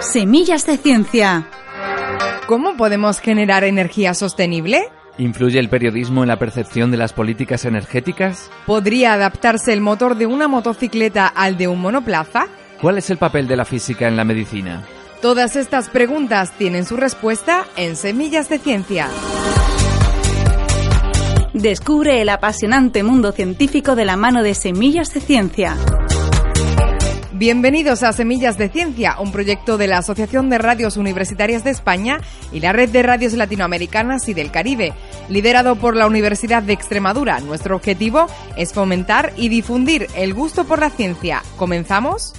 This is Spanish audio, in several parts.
Semillas de ciencia. ¿Cómo podemos generar energía sostenible? ¿Influye el periodismo en la percepción de las políticas energéticas? ¿Podría adaptarse el motor de una motocicleta al de un monoplaza? ¿Cuál es el papel de la física en la medicina? Todas estas preguntas tienen su respuesta en Semillas de Ciencia. Descubre el apasionante mundo científico de la mano de Semillas de Ciencia. Bienvenidos a Semillas de Ciencia, un proyecto de la Asociación de Radios Universitarias de España y la Red de Radios Latinoamericanas y del Caribe, liderado por la Universidad de Extremadura. Nuestro objetivo es fomentar y difundir el gusto por la ciencia. ¿Comenzamos?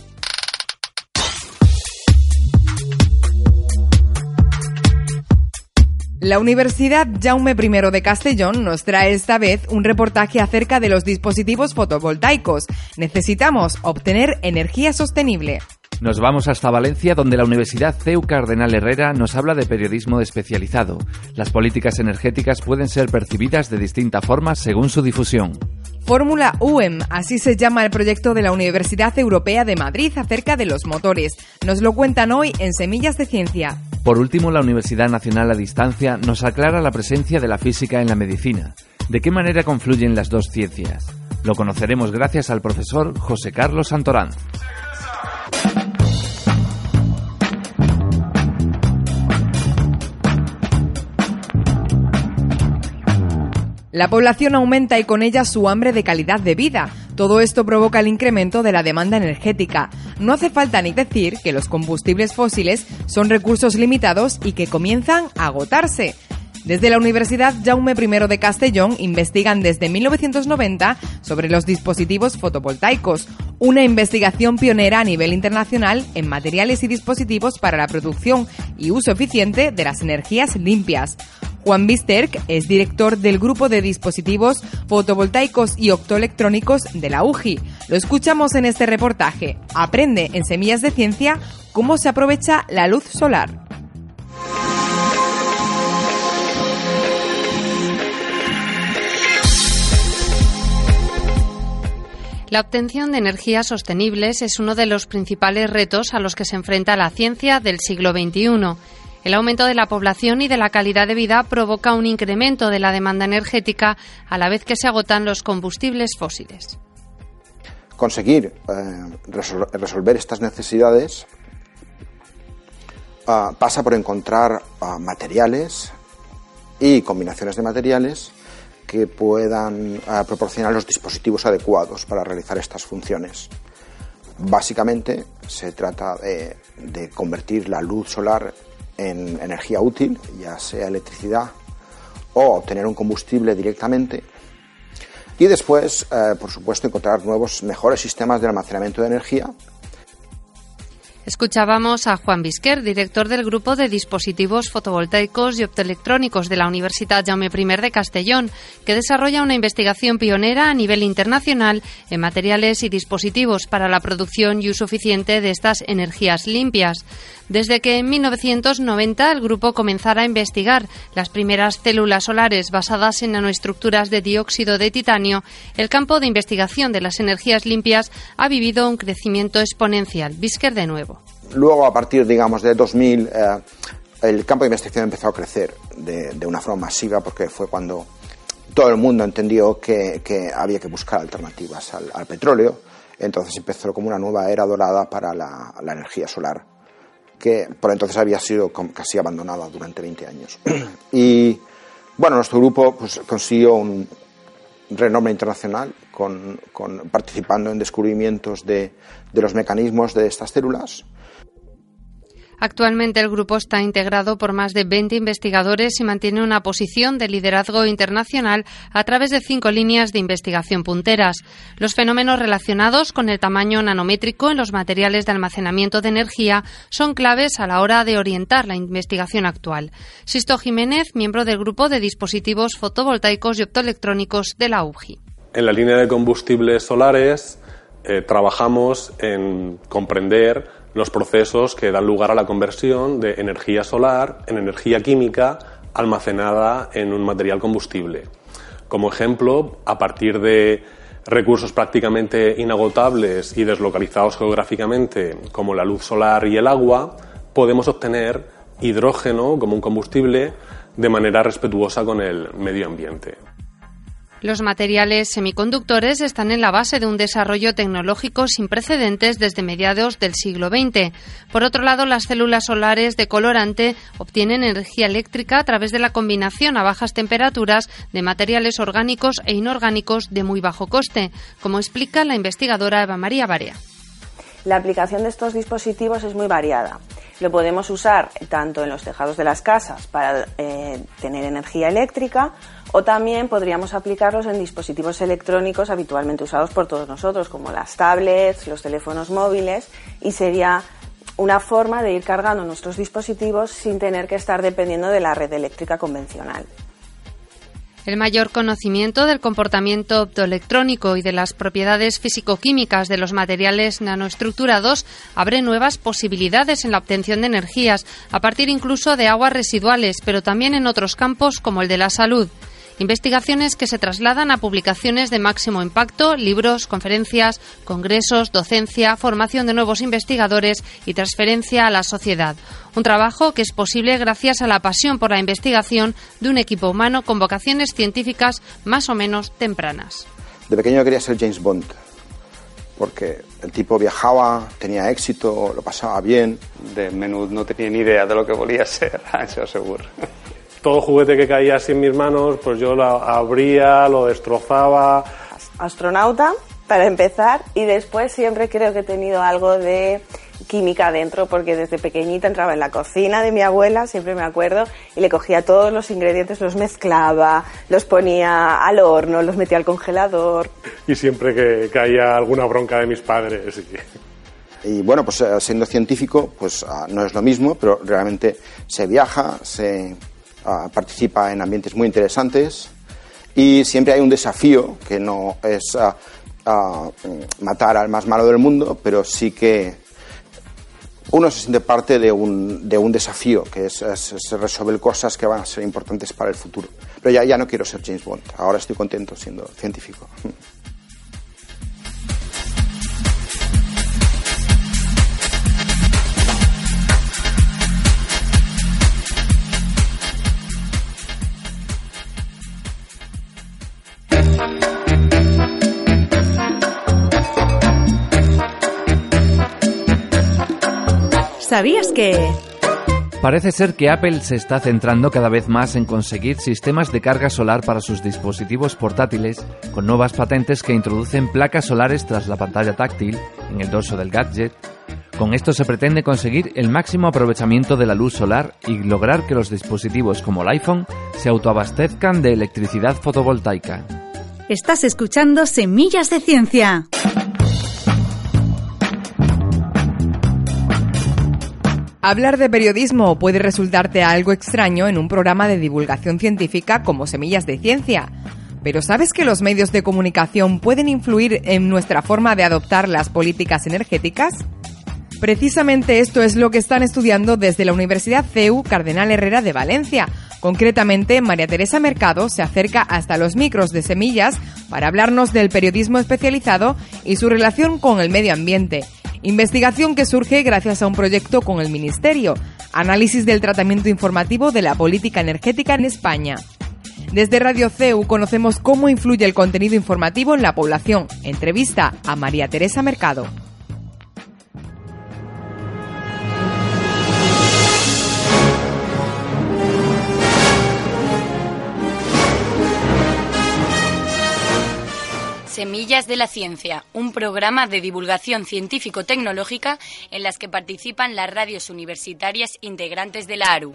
La Universidad Jaume I de Castellón nos trae esta vez un reportaje acerca de los dispositivos fotovoltaicos. Necesitamos obtener energía sostenible. Nos vamos hasta Valencia, donde la Universidad CEU Cardenal Herrera nos habla de periodismo especializado. Las políticas energéticas pueden ser percibidas de distinta forma según su difusión. Fórmula UEM, así se llama el proyecto de la Universidad Europea de Madrid acerca de los motores. Nos lo cuentan hoy en Semillas de Ciencia. Por último, la Universidad Nacional a Distancia nos aclara la presencia de la física en la medicina. ¿De qué manera confluyen las dos ciencias? Lo conoceremos gracias al profesor José Carlos Santorán. La población aumenta y con ella su hambre de calidad de vida. Todo esto provoca el incremento de la demanda energética. No hace falta ni decir que los combustibles fósiles son recursos limitados y que comienzan a agotarse. Desde la Universidad Jaume I de Castellón investigan desde 1990 sobre los dispositivos fotovoltaicos, una investigación pionera a nivel internacional en materiales y dispositivos para la producción y uso eficiente de las energías limpias. Juan Bisterk es director del grupo de dispositivos fotovoltaicos y optoelectrónicos de la UGI. Lo escuchamos en este reportaje. Aprende en Semillas de Ciencia cómo se aprovecha la luz solar. La obtención de energías sostenibles es uno de los principales retos a los que se enfrenta la ciencia del siglo XXI. El aumento de la población y de la calidad de vida provoca un incremento de la demanda energética a la vez que se agotan los combustibles fósiles. Conseguir eh, resolver estas necesidades ah, pasa por encontrar ah, materiales y combinaciones de materiales que puedan ah, proporcionar los dispositivos adecuados para realizar estas funciones. Básicamente se trata de, convertir la luz solar en energía útil, ya sea electricidad o obtener un combustible directamente. Y después, eh, por supuesto, encontrar nuevos, mejores sistemas de almacenamiento de energía Escuchábamos a Juan Bisquer, director del Grupo de Dispositivos Fotovoltaicos y Optoelectrónicos de la Universidad Jaume I de Castellón, que desarrolla una investigación pionera a nivel internacional en materiales y dispositivos para la producción y uso eficiente de estas energías limpias. Desde que en 1990 el grupo comenzara a investigar las primeras células solares basadas en nanoestructuras de dióxido de titanio, el campo de investigación de las energías limpias ha vivido un crecimiento exponencial. Bisquer de nuevo. Luego, a partir, digamos, de 2000, eh, el campo de investigación empezó a crecer de, una forma masiva porque fue cuando todo el mundo entendió que, había que buscar alternativas al, petróleo. Entonces empezó como una nueva era dorada para la, energía solar, que por entonces había sido casi abandonada durante 20 años. Y bueno, nuestro grupo pues, consiguió un renombre internacional con, participando en descubrimientos de, de los mecanismos de estas células Actualmente el grupo está integrado por más de 20 investigadores y mantiene una posición de liderazgo internacional a través de cinco líneas de investigación punteras. Los fenómenos relacionados con el tamaño nanométrico en los materiales de almacenamiento de energía son claves a la hora de orientar la investigación actual. Sisto Jiménez, miembro del grupo de dispositivos fotovoltaicos y optoelectrónicos de la UGI. En la línea de combustibles solares eh, trabajamos en comprender los procesos que dan lugar a la conversión de energía solar en energía química almacenada en un material combustible. Como ejemplo, a partir de recursos prácticamente inagotables y deslocalizados geográficamente, como la luz solar y el agua, podemos obtener hidrógeno como un combustible de manera respetuosa con el medio ambiente. Los materiales semiconductores están en la base de un desarrollo tecnológico sin precedentes desde mediados del siglo XX. Por otro lado, las células solares de colorante obtienen energía eléctrica a través de la combinación a bajas temperaturas de materiales orgánicos e inorgánicos de muy bajo coste, como explica la investigadora Eva María Barea. La aplicación de estos dispositivos es muy variada. Lo podemos usar tanto en los tejados de las casas para eh, tener energía eléctrica o también podríamos aplicarlos en dispositivos electrónicos habitualmente usados por todos nosotros, como las tablets, los teléfonos móviles, y sería una forma de ir cargando nuestros dispositivos sin tener que estar dependiendo de la red eléctrica convencional. El mayor conocimiento del comportamiento optoelectrónico y de las propiedades físico-químicas de los materiales nanoestructurados abre nuevas posibilidades en la obtención de energías, a partir incluso de aguas residuales, pero también en otros campos como el de la salud. Investigaciones que se trasladan a publicaciones de máximo impacto, libros, conferencias, congresos, docencia, formación de nuevos investigadores y transferencia a la sociedad. Un trabajo que es posible gracias a la pasión por la investigación de un equipo humano con vocaciones científicas más o menos tempranas. De pequeño quería ser James Bond, porque el tipo viajaba, tenía éxito, lo pasaba bien. De menú no tenía ni idea de lo que volía ser, eso seguro todo juguete que caía así en mis manos, pues yo lo abría, lo destrozaba. Astronauta, para empezar, y después siempre creo que he tenido algo de química dentro, porque desde pequeñita entraba en la cocina de mi abuela, siempre me acuerdo, y le cogía todos los ingredientes, los mezclaba, los ponía al horno, los metía al congelador. Y siempre que caía alguna bronca de mis padres. Y bueno, pues eh, siendo científico, pues ah, no es lo mismo, pero realmente se viaja, se Participa en ambientes muy interesantes y siempre hay un desafío que no es ah, matar al más malo del mundo, pero sí que uno se siente parte de un, de un desafío, que es, es, resolver cosas que van a ser importantes para el futuro. Pero ya, ya no quiero ser James Bond, ahora estoy contento siendo científico. ¿Sabías que... Parece ser que Apple se está centrando cada vez más en conseguir sistemas de carga solar para sus dispositivos portátiles, con nuevas patentes que introducen placas solares tras la pantalla táctil en el dorso del gadget. Con esto se pretende conseguir el máximo aprovechamiento de la luz solar y lograr que los dispositivos como el iPhone se autoabastezcan de electricidad fotovoltaica. Estás escuchando Semillas de Ciencia. Hablar de periodismo puede resultarte algo extraño en un programa de divulgación científica como Semillas de Ciencia. Pero ¿sabes que los medios de comunicación pueden influir en nuestra forma de adoptar las políticas energéticas? Precisamente esto es lo que están estudiando desde la Universidad CEU Cardenal Herrera de Valencia. Concretamente, María Teresa Mercado se acerca hasta los micros de semillas para hablarnos del periodismo especializado y su relación con el medio ambiente. Investigación que surge gracias a un proyecto con el Ministerio, análisis del tratamiento informativo de la política energética en España. Desde Radio CEU conocemos cómo influye el contenido informativo en la población. Entrevista a María Teresa Mercado. Semillas de la Ciencia, un programa de divulgación científico-tecnológica en las que participan las radios universitarias integrantes de la ARU.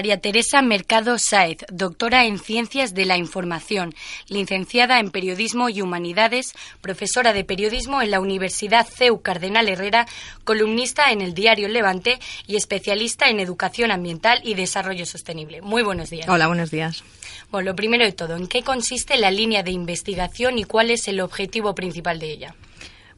María Teresa Mercado Sáez, doctora en Ciencias de la Información, licenciada en Periodismo y Humanidades, profesora de Periodismo en la Universidad CEU Cardenal Herrera, columnista en el diario Levante y especialista en Educación Ambiental y Desarrollo Sostenible. Muy buenos días. Hola, buenos días. Bueno, lo primero de todo, ¿en qué consiste la línea de investigación y cuál es el objetivo principal de ella?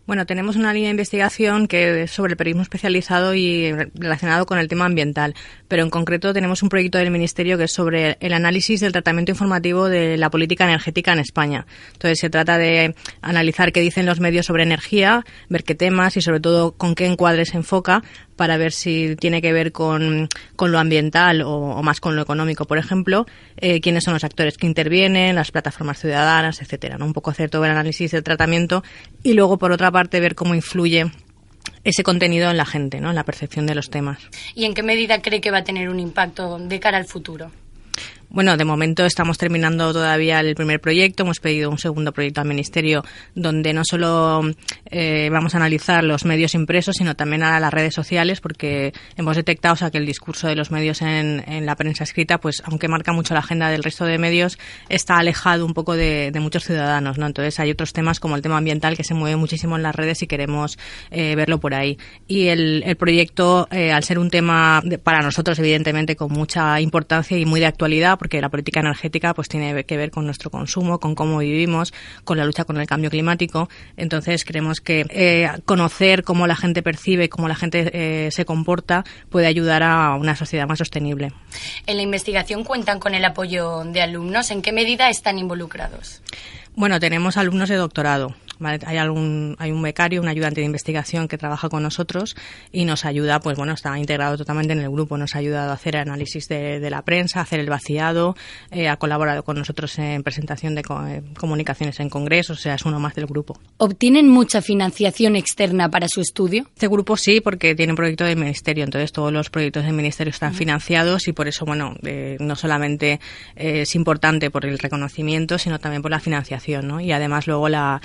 Bueno, tenemos una línea de investigación que es sobre el periodismo especializado y relacionado con el tema ambiental, pero en concreto tenemos un proyecto del Ministerio que es sobre el análisis del tratamiento informativo de la política energética en España. Entonces se trata de analizar qué dicen los medios sobre energía, ver qué temas y sobre todo con qué encuadre se enfoca para ver si tiene que ver con, lo ambiental o, más con lo económico, por ejemplo, eh, quiénes son los actores que intervienen, las plataformas ciudadanas, etcétera. ¿no? Un poco hacer todo el análisis del tratamiento y luego, por otra parte, ver cómo influye ese contenido en la gente, ¿no? en la percepción de los temas. ¿Y en qué medida cree que va a tener un impacto de cara al futuro? Bueno, de momento estamos terminando todavía el primer proyecto. Hemos pedido un segundo proyecto al Ministerio donde no solo eh, vamos a analizar los medios impresos, sino también a las redes sociales, porque hemos detectado que el discurso de los medios en, la prensa escrita, pues aunque marca mucho la agenda del resto de medios, está alejado un poco de, muchos ciudadanos. ¿no? Entonces hay otros temas como el tema ambiental que se mueve muchísimo en las redes y queremos eh, verlo por ahí. Y el, proyecto, eh, al ser un tema para nosotros, evidentemente, con mucha importancia y muy de actualidad, porque la política energética pues tiene que ver con nuestro consumo, con cómo vivimos, con la lucha con el cambio climático. Entonces creemos que eh, conocer cómo la gente percibe, cómo la gente eh, se comporta puede ayudar a una sociedad más sostenible. En la investigación cuentan con el apoyo de alumnos. ¿En qué medida están involucrados? Bueno, tenemos alumnos de doctorado. Hay, algún, hay un becario, un ayudante de investigación que trabaja con nosotros y nos ayuda, pues bueno, está integrado totalmente en el grupo, nos ha ayudado a hacer análisis de, la prensa, hacer el vaciado, eh, ha colaborado con nosotros en presentación de eh, comunicaciones en congresos, o sea, es uno más del grupo. ¿Obtienen mucha financiación externa para su estudio? Este grupo sí, porque tiene un proyecto del ministerio, entonces todos los proyectos del ministerio están financiados y por eso, bueno, eh, no solamente es importante por el reconocimiento, sino también por la financiación, ¿no? Y además luego la,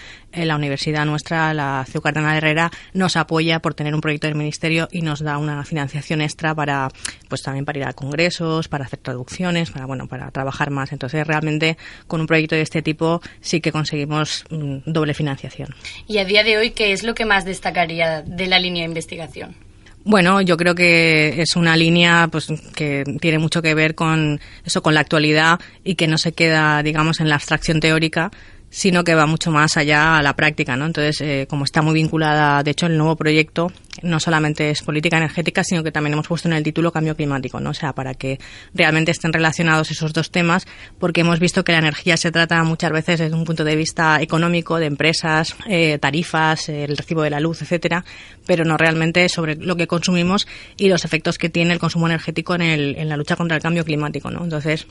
la universidad nuestra, la CEU Cardenal Herrera, nos apoya por tener un proyecto del ministerio y nos da una financiación extra para, pues también para ir a congresos, para hacer traducciones, para, bueno, para trabajar más. Entonces, realmente, con un proyecto de este tipo sí que conseguimos mm, doble financiación. ¿Y a día de hoy qué es lo que más destacaría de la línea de investigación? Bueno, yo creo que es una línea pues que tiene mucho que ver con eso, con la actualidad y que no se queda, digamos, en la abstracción teórica, sino que va mucho más allá a la práctica, ¿no? Entonces, eh, como está muy vinculada, de hecho, el nuevo proyecto no solamente es política energética, sino que también hemos puesto en el título cambio climático, ¿no? O sea, para que realmente estén relacionados esos dos temas, porque hemos visto que la energía se trata muchas veces desde un punto de vista económico, de empresas, eh, tarifas, el recibo de la luz, etcétera, pero no realmente sobre lo que consumimos y los efectos que tiene el consumo energético en, el, en la lucha contra el cambio climático, ¿no? Entonces,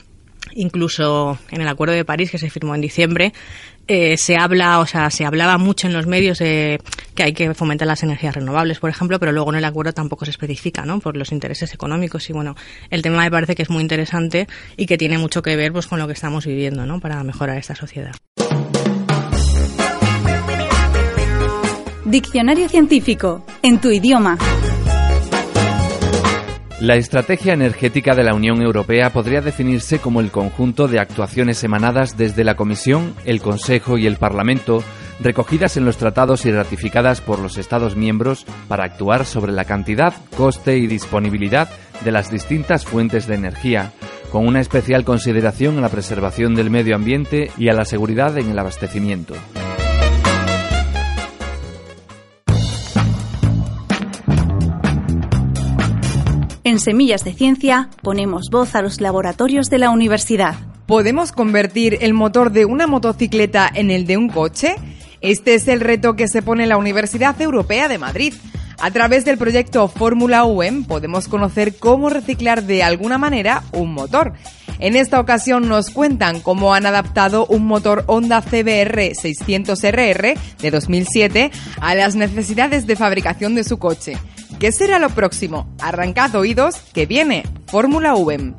incluso en el Acuerdo de París que se firmó en diciembre, eh, se habla, o sea, se hablaba mucho en los medios de que hay que fomentar las energías renovables, por ejemplo, pero luego en el acuerdo tampoco se especifica, ¿no? Por los intereses económicos y bueno, el tema me parece que es muy interesante y que tiene mucho que ver pues con lo que estamos viviendo, ¿no? Para mejorar esta sociedad. Diccionario científico en tu idioma. La estrategia energética de la Unión Europea podría definirse como el conjunto de actuaciones emanadas desde la Comisión, el Consejo y el Parlamento, recogidas en los tratados y ratificadas por los Estados miembros para actuar sobre la cantidad, coste y disponibilidad de las distintas fuentes de energía, con una especial consideración a la preservación del medio ambiente y a la seguridad en el abastecimiento. En Semillas de Ciencia ponemos voz a los laboratorios de la universidad. ¿Podemos convertir el motor de una motocicleta en el de un coche? Este es el reto que se pone la Universidad Europea de Madrid. A través del proyecto Fórmula UEM podemos conocer cómo reciclar de alguna manera un motor. En esta ocasión nos cuentan cómo han adaptado un motor Honda CBR 600RR de 2007 a las necesidades de fabricación de su coche. ¿Qué será lo próximo? Arrancad oídos que viene Fórmula V.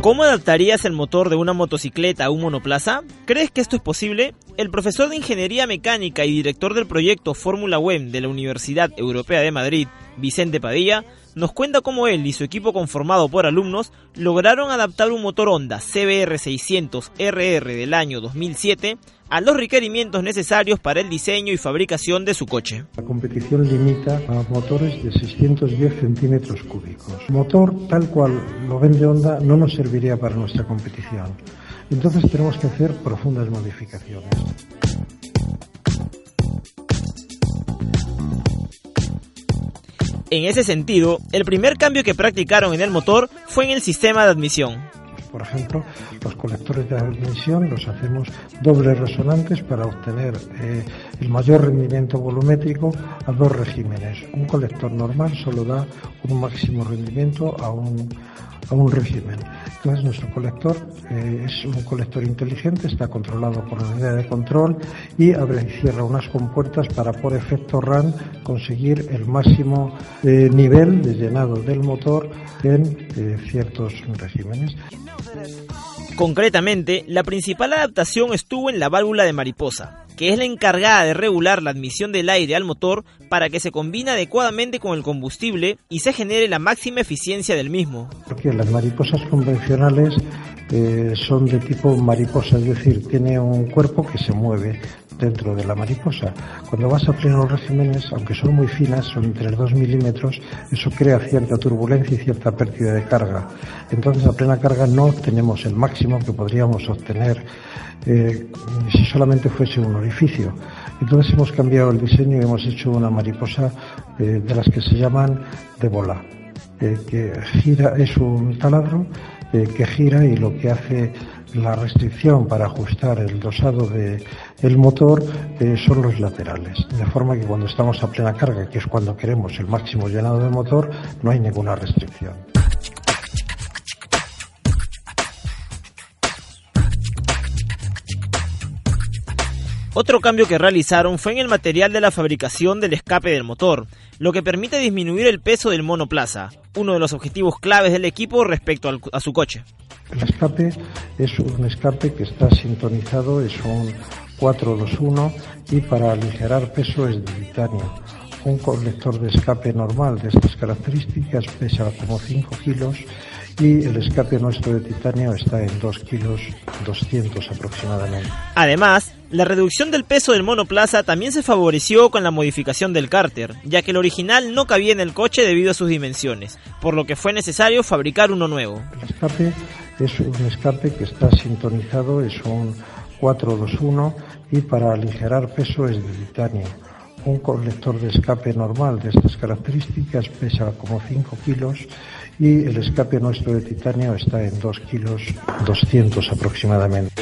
¿Cómo adaptarías el motor de una motocicleta a un monoplaza? ¿Crees que esto es posible? El profesor de Ingeniería Mecánica y director del proyecto Fórmula Web de la Universidad Europea de Madrid, Vicente Padilla, nos cuenta cómo él y su equipo conformado por alumnos lograron adaptar un motor Honda CBR600RR del año 2007 a los requerimientos necesarios para el diseño y fabricación de su coche. La competición limita a motores de 610 centímetros cúbicos. Motor tal cual lo vende Honda no nos serviría para nuestra competición. Entonces tenemos que hacer profundas modificaciones. En ese sentido, el primer cambio que practicaron en el motor fue en el sistema de admisión. Por ejemplo, los colectores de admisión los hacemos dobles resonantes para obtener eh, el mayor rendimiento volumétrico a dos regímenes. Un colector normal solo da un máximo rendimiento a un, a un régimen. Entonces nuestro colector eh, es un colector inteligente, está controlado por la unidad de control y abre y cierra unas compuertas para por efecto RAN conseguir el máximo eh, nivel de llenado del motor en eh, ciertos regímenes. Concretamente, la principal adaptación estuvo en la válvula de mariposa, que es la encargada de regular la admisión del aire al motor para que se combine adecuadamente con el combustible y se genere la máxima eficiencia del mismo. Porque las mariposas convencionales eh, son de tipo mariposa, es decir, tiene un cuerpo que se mueve dentro de la mariposa. Cuando vas a plenos regímenes, aunque son muy finas, son entre 2 milímetros, eso crea cierta turbulencia y cierta pérdida de carga. Entonces a plena carga no obtenemos el máximo que podríamos obtener eh, si solamente fuese un orificio. Entonces hemos cambiado el diseño y hemos hecho una mariposa eh, de las que se llaman de bola, eh, que gira, es un taladro que gira y lo que hace la restricción para ajustar el dosado del el motor son los laterales, de forma que cuando estamos a plena carga, que es cuando queremos el máximo llenado del motor, no hay ninguna restricción. Otro cambio que realizaron fue en el material de la fabricación del escape del motor, lo que permite disminuir el peso del monoplaza, uno de los objetivos claves del equipo respecto a su coche. El escape es un escape que está sintonizado, es un 421 y para aligerar peso es de titanio. Un colector de escape normal de estas características pesa como 5 kilos y el escape nuestro de titanio está en 2 kilos 200 aproximadamente. Además, la reducción del peso del monoplaza también se favoreció con la modificación del cárter, ya que el original no cabía en el coche debido a sus dimensiones, por lo que fue necesario fabricar uno nuevo. El escape es un escape que está sintonizado, es un 421 y para aligerar peso es de titanio. Un colector de escape normal de estas características pesa como 5 kilos y el escape nuestro de titanio está en 2 kilos 200 aproximadamente.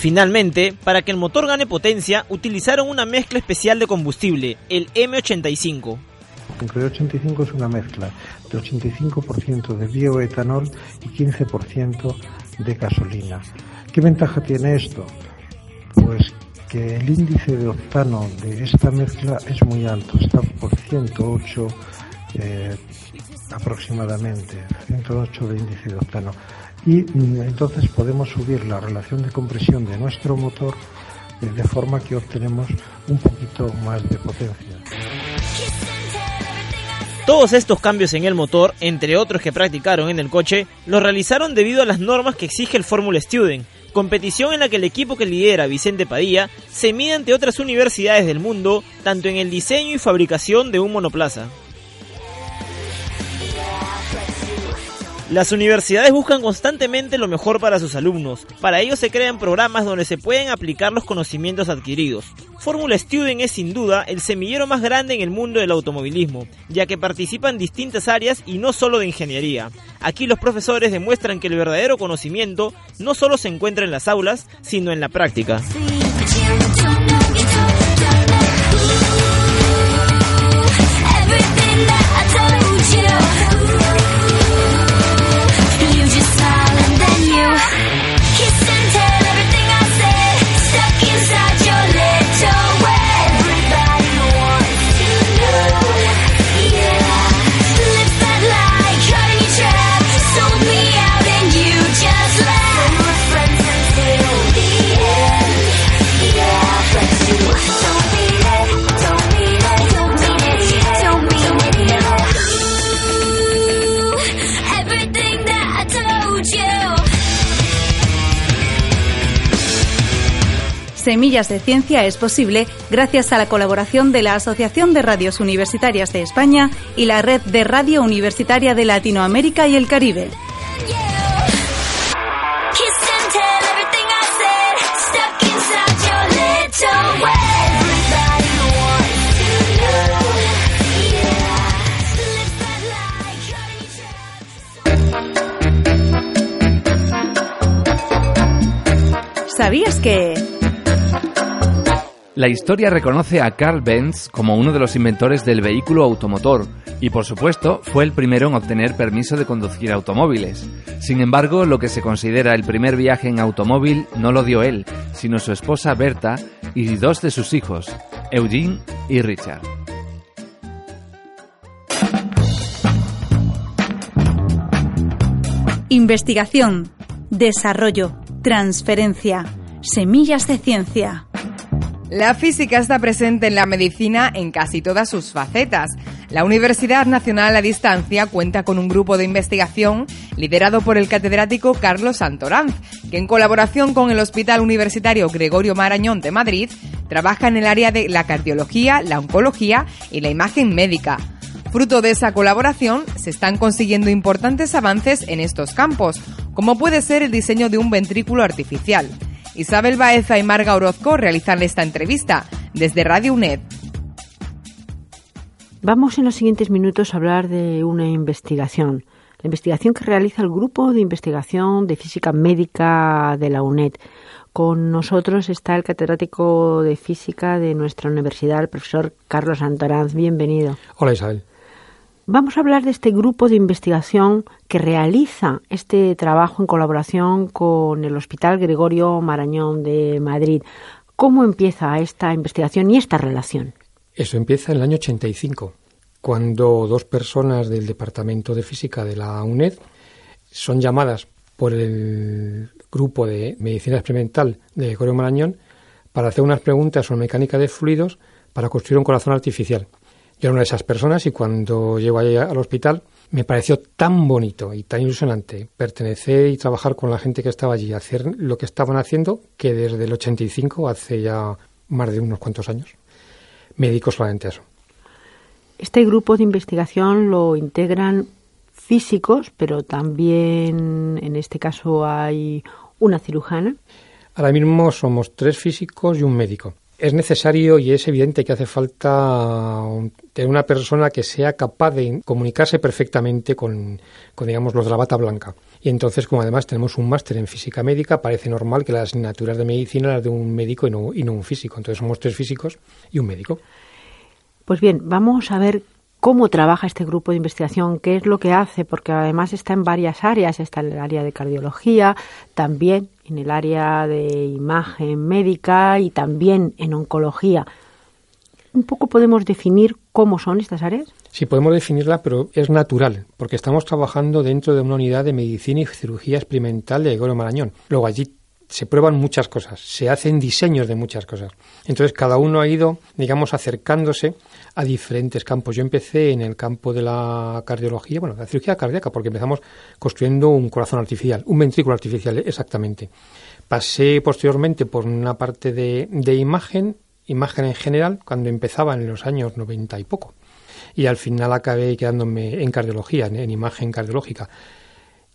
Finalmente, para que el motor gane potencia, utilizaron una mezcla especial de combustible, el M85. El M85 es una mezcla de 85% de bioetanol y 15% de gasolina. ¿Qué ventaja tiene esto? Pues que el índice de octano de esta mezcla es muy alto, está por 108 eh, aproximadamente, 108 de índice de octano y mm, entonces podemos subir la relación de compresión de nuestro motor eh, de forma que obtenemos un poquito más de potencia. Todos estos cambios en el motor, entre otros que practicaron en el coche, los realizaron debido a las normas que exige el Formula Student, competición en la que el equipo que lidera Vicente Padilla se mide ante otras universidades del mundo, tanto en el diseño y fabricación de un monoplaza. Las universidades buscan constantemente lo mejor para sus alumnos. Para ello se crean programas donde se pueden aplicar los conocimientos adquiridos. Fórmula Student es sin duda el semillero más grande en el mundo del automovilismo, ya que participa en distintas áreas y no solo de ingeniería. Aquí los profesores demuestran que el verdadero conocimiento no solo se encuentra en las aulas, sino en la práctica. Semillas de Ciencia es posible gracias a la colaboración de la Asociación de Radios Universitarias de España y la Red de Radio Universitaria de Latinoamérica y el Caribe. ¿Sabías que... La historia reconoce a Carl Benz como uno de los inventores del vehículo automotor y por supuesto fue el primero en obtener permiso de conducir automóviles. Sin embargo, lo que se considera el primer viaje en automóvil no lo dio él, sino su esposa Berta y dos de sus hijos, Eugene y Richard. Investigación, desarrollo, transferencia, semillas de ciencia. La física está presente en la medicina en casi todas sus facetas. La Universidad Nacional a Distancia cuenta con un grupo de investigación liderado por el catedrático Carlos Santoranz, que en colaboración con el Hospital Universitario Gregorio Marañón de Madrid trabaja en el área de la cardiología, la oncología y la imagen médica. Fruto de esa colaboración, se están consiguiendo importantes avances en estos campos, como puede ser el diseño de un ventrículo artificial. Isabel Baeza y Marga Orozco realizan esta entrevista desde Radio UNED. Vamos en los siguientes minutos a hablar de una investigación. La investigación que realiza el Grupo de Investigación de Física Médica de la UNED. Con nosotros está el catedrático de Física de nuestra universidad, el profesor Carlos Antoranz. Bienvenido. Hola Isabel. Vamos a hablar de este grupo de investigación que realiza este trabajo en colaboración con el Hospital Gregorio Marañón de Madrid. ¿Cómo empieza esta investigación y esta relación? Eso empieza en el año 85, cuando dos personas del Departamento de Física de la UNED son llamadas por el grupo de Medicina Experimental de Gregorio Marañón para hacer unas preguntas sobre mecánica de fluidos para construir un corazón artificial. Yo era una de esas personas y cuando llego allí al hospital me pareció tan bonito y tan ilusionante pertenecer y trabajar con la gente que estaba allí, hacer lo que estaban haciendo, que desde el 85, hace ya más de unos cuantos años, me dedico solamente a eso. Este grupo de investigación lo integran físicos, pero también en este caso hay una cirujana. Ahora mismo somos tres físicos y un médico es necesario y es evidente que hace falta tener una persona que sea capaz de comunicarse perfectamente con, digamos, los de la bata blanca. Y entonces, como además tenemos un máster en física médica, parece normal que las asignaturas de medicina las de un médico y no, y no un físico. Entonces somos tres físicos y un médico. Pues bien, vamos a ver cómo trabaja este grupo de investigación, qué es lo que hace, porque además está en varias áreas, está en el área de cardiología, también en el área de imagen médica y también en oncología. ¿Un poco podemos definir cómo son estas áreas? Sí, podemos definirla, pero es natural, porque estamos trabajando dentro de una unidad de medicina y cirugía experimental de Gregorio Marañón. Luego allí se prueban muchas cosas, se hacen diseños de muchas cosas. Entonces cada uno ha ido, digamos, acercándose a diferentes campos. Yo empecé en el campo de la cardiología, bueno, la cirugía cardíaca, porque empezamos construyendo un corazón artificial, un ventrículo artificial, exactamente. Pasé posteriormente por una parte de, imagen, imagen en general, cuando empezaba en los años noventa y poco. Y al final acabé quedándome en cardiología, en imagen cardiológica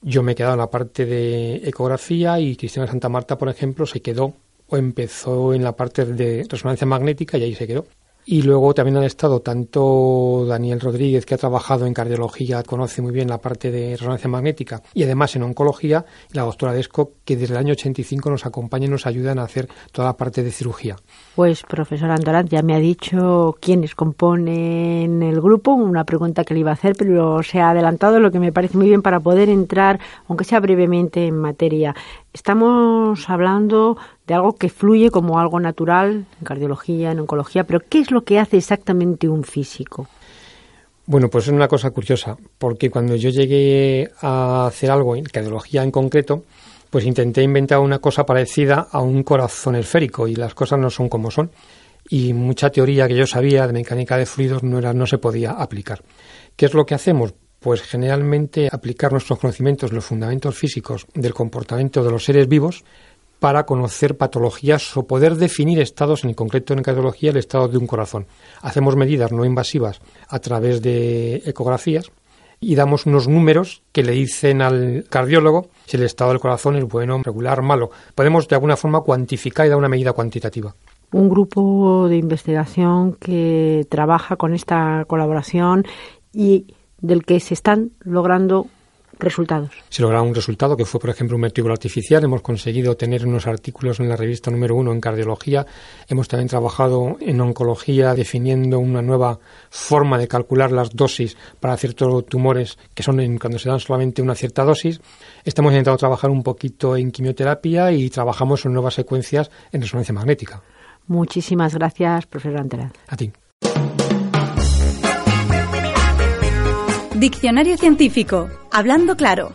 Yo me he quedado en la parte de ecografía y Cristina Santa Marta, por ejemplo, se quedó o empezó en la parte de resonancia magnética y ahí se quedó. Y luego también han estado tanto Daniel Rodríguez, que ha trabajado en cardiología, conoce muy bien la parte de resonancia magnética, y además en oncología, y la doctora Desco, que desde el año 85 nos acompaña y nos ayudan a hacer toda la parte de cirugía. Pues, profesor Andorán, ya me ha dicho quiénes componen el grupo, una pregunta que le iba a hacer, pero se ha adelantado, lo que me parece muy bien para poder entrar, aunque sea brevemente, en materia. Estamos hablando de algo que fluye como algo natural en cardiología, en oncología, pero ¿qué es lo que hace exactamente un físico? Bueno, pues es una cosa curiosa, porque cuando yo llegué a hacer algo en cardiología en concreto, pues intenté inventar una cosa parecida a un corazón esférico y las cosas no son como son. Y mucha teoría que yo sabía de mecánica de fluidos no, era, no se podía aplicar. ¿Qué es lo que hacemos? Pues generalmente aplicar nuestros conocimientos, los fundamentos físicos del comportamiento de los seres vivos para conocer patologías o poder definir estados, en concreto en cardiología, el estado de un corazón. Hacemos medidas no invasivas a través de ecografías y damos unos números que le dicen al cardiólogo si el estado del corazón es bueno, regular, malo. Podemos de alguna forma cuantificar y dar una medida cuantitativa. Un grupo de investigación que trabaja con esta colaboración y del que se están logrando resultados. Se logra un resultado que fue, por ejemplo, un ventrículo artificial. Hemos conseguido tener unos artículos en la revista número uno en cardiología. Hemos también trabajado en oncología definiendo una nueva forma de calcular las dosis para ciertos tumores que son cuando se dan solamente una cierta dosis. Estamos intentando trabajar un poquito en quimioterapia y trabajamos en nuevas secuencias en resonancia magnética. Muchísimas gracias, profesor Antela. A ti. Diccionario científico. Hablando claro.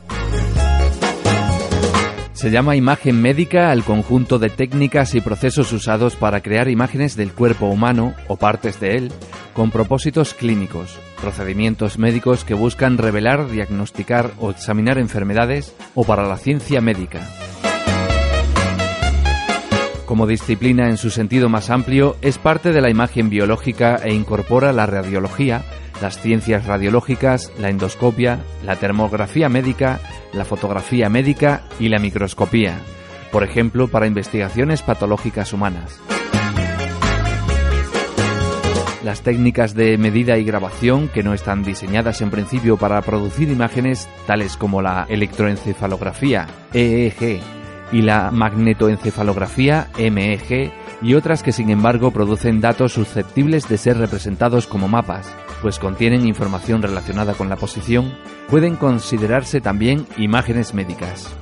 Se llama imagen médica al conjunto de técnicas y procesos usados para crear imágenes del cuerpo humano o partes de él con propósitos clínicos, procedimientos médicos que buscan revelar, diagnosticar o examinar enfermedades o para la ciencia médica. Como disciplina en su sentido más amplio, es parte de la imagen biológica e incorpora la radiología, las ciencias radiológicas, la endoscopia, la termografía médica, la fotografía médica y la microscopía, por ejemplo, para investigaciones patológicas humanas. Las técnicas de medida y grabación, que no están diseñadas en principio para producir imágenes, tales como la electroencefalografía, EEG, y la magnetoencefalografía, MEG, y otras que sin embargo producen datos susceptibles de ser representados como mapas, pues contienen información relacionada con la posición, pueden considerarse también imágenes médicas.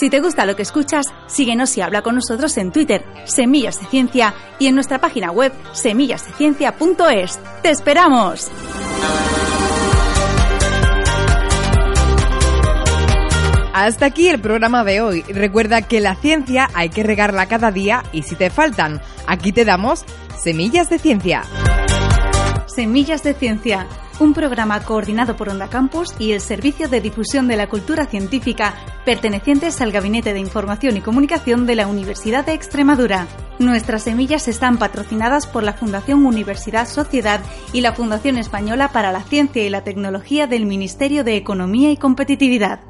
Si te gusta lo que escuchas, síguenos y habla con nosotros en Twitter, Semillas de Ciencia, y en nuestra página web, semillasdeciencia.es. ¡Te esperamos! Hasta aquí el programa de hoy. Recuerda que la ciencia hay que regarla cada día y si te faltan, aquí te damos Semillas de Ciencia. Semillas de Ciencia, un programa coordinado por Onda Campus y el Servicio de Difusión de la Cultura Científica, pertenecientes al Gabinete de Información y Comunicación de la Universidad de Extremadura. Nuestras semillas están patrocinadas por la Fundación Universidad Sociedad y la Fundación Española para la Ciencia y la Tecnología del Ministerio de Economía y Competitividad.